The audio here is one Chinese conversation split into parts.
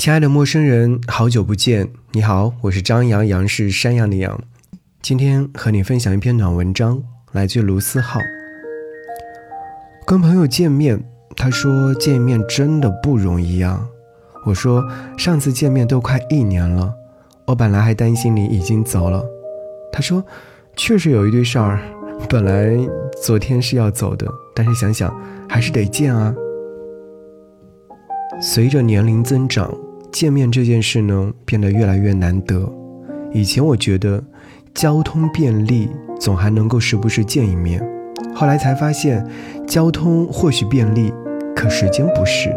亲爱的陌生人，好久不见。你好，我是张阳阳是山羊的羊。今天和你分享一篇暖文章，来自卢思浩。跟朋友见面，他说见面真的不容易啊。我说上次见面都快一年了，我本来还担心你已经走了。他说确实有一堆事儿，本来昨天是要走的，但是想想还是得见啊。随着年龄增长。见面这件事呢，变得越来越难得。以前我觉得交通便利，总还能够时不时见一面。后来才发现，交通或许便利，可时间不是。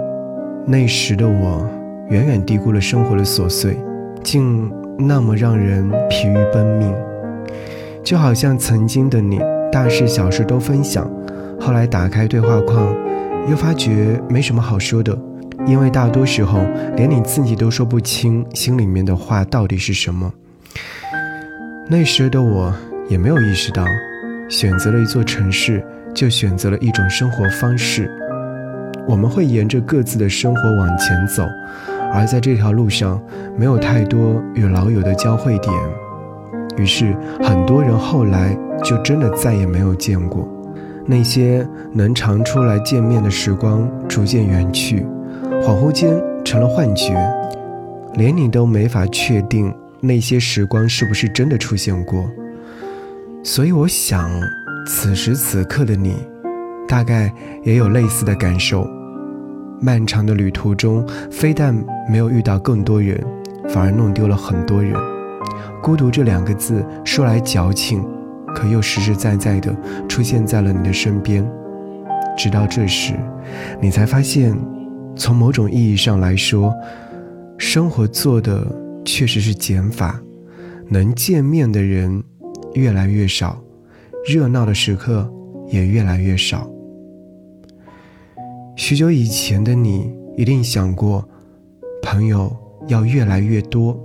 那时的我，远远低估了生活的琐碎，竟那么让人疲于奔命。就好像曾经的你，大事小事都分享，后来打开对话框，又发觉没什么好说的。因为大多时候，连你自己都说不清心里面的话到底是什么。那时的我也没有意识到，选择了一座城市，就选择了一种生活方式。我们会沿着各自的生活往前走，而在这条路上，没有太多与老友的交汇点。于是，很多人后来就真的再也没有见过。那些能常出来见面的时光，逐渐远去。恍惚间成了幻觉，连你都没法确定那些时光是不是真的出现过。所以我想，此时此刻的你，大概也有类似的感受。漫长的旅途中，非但没有遇到更多人，反而弄丢了很多人。孤独这两个字说来矫情，可又实实在在的出现在了你的身边。直到这时，你才发现。从某种意义上来说，生活做的确实是减法，能见面的人越来越少，热闹的时刻也越来越少。许久以前的你一定想过，朋友要越来越多，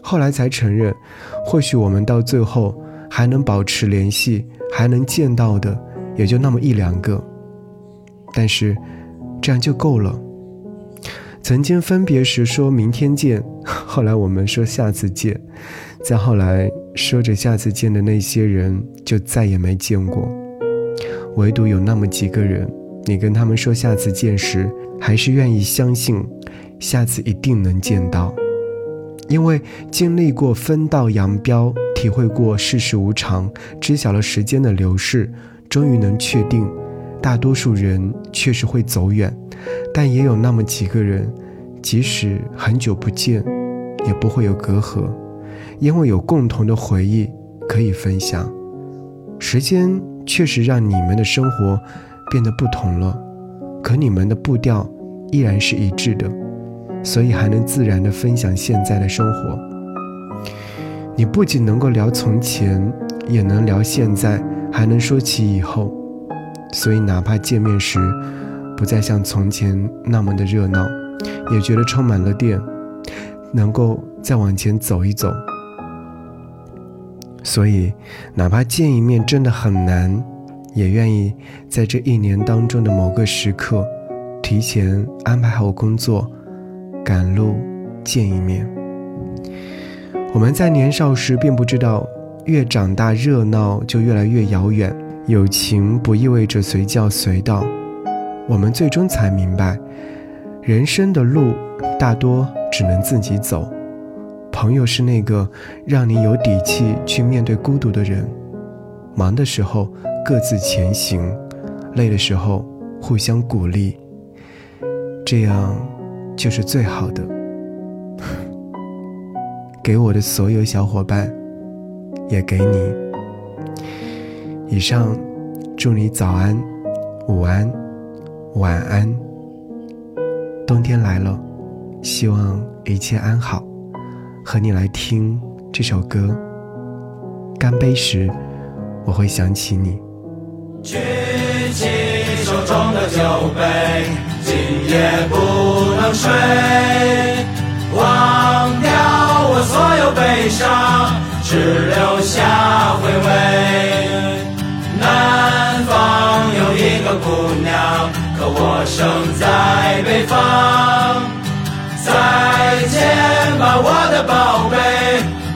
后来才承认，或许我们到最后还能保持联系，还能见到的也就那么一两个，但是。这样就够了。曾经分别时说明天见，后来我们说下次见，再后来说着下次见的那些人就再也没见过。唯独有那么几个人，你跟他们说下次见时，还是愿意相信下次一定能见到，因为经历过分道扬镳，体会过世事无常，知晓了时间的流逝，终于能确定。大多数人确实会走远，但也有那么几个人，即使很久不见，也不会有隔阂，因为有共同的回忆可以分享。时间确实让你们的生活变得不同了，可你们的步调依然是一致的，所以还能自然地分享现在的生活。你不仅能够聊从前，也能聊现在，还能说起以后。所以，哪怕见面时不再像从前那么的热闹，也觉得充满了电，能够再往前走一走。所以，哪怕见一面真的很难，也愿意在这一年当中的某个时刻，提前安排好工作，赶路见一面。我们在年少时并不知道，越长大热闹就越来越遥远。友情不意味着随叫随到，我们最终才明白，人生的路大多只能自己走。朋友是那个让你有底气去面对孤独的人，忙的时候各自前行，累的时候互相鼓励，这样就是最好的。给我的所有小伙伴，也给你。以上，祝你早安、午安、晚安。冬天来了，希望一切安好。和你来听这首歌。干杯时，我会想起你。举起手中的酒杯，今夜不能睡，忘掉我所有悲伤，只留下回味。姑娘可我生在北方。再见吧我的宝贝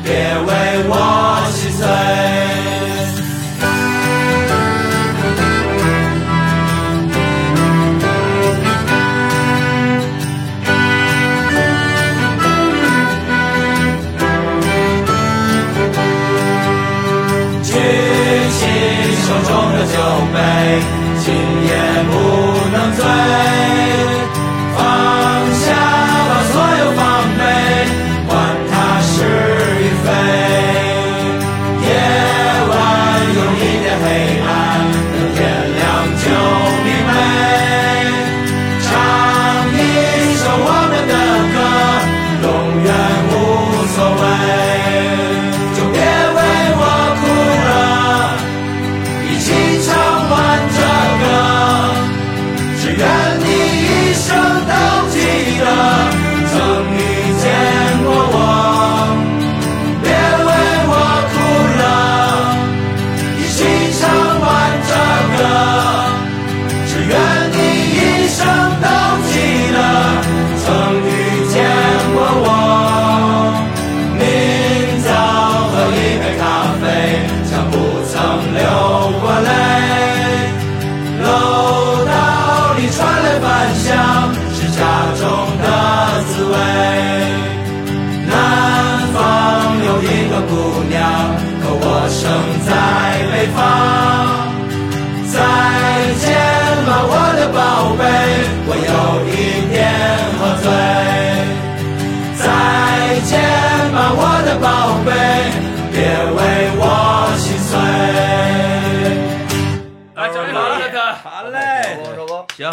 别为我手中的酒杯今夜不能醉。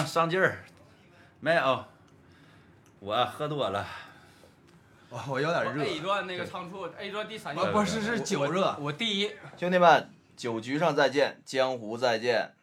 上劲儿，没有，我喝多了，我我有点热。A 段那个仓促，A 段第三。不不是是酒热，我第一。兄弟们，酒局上再见，江湖再见。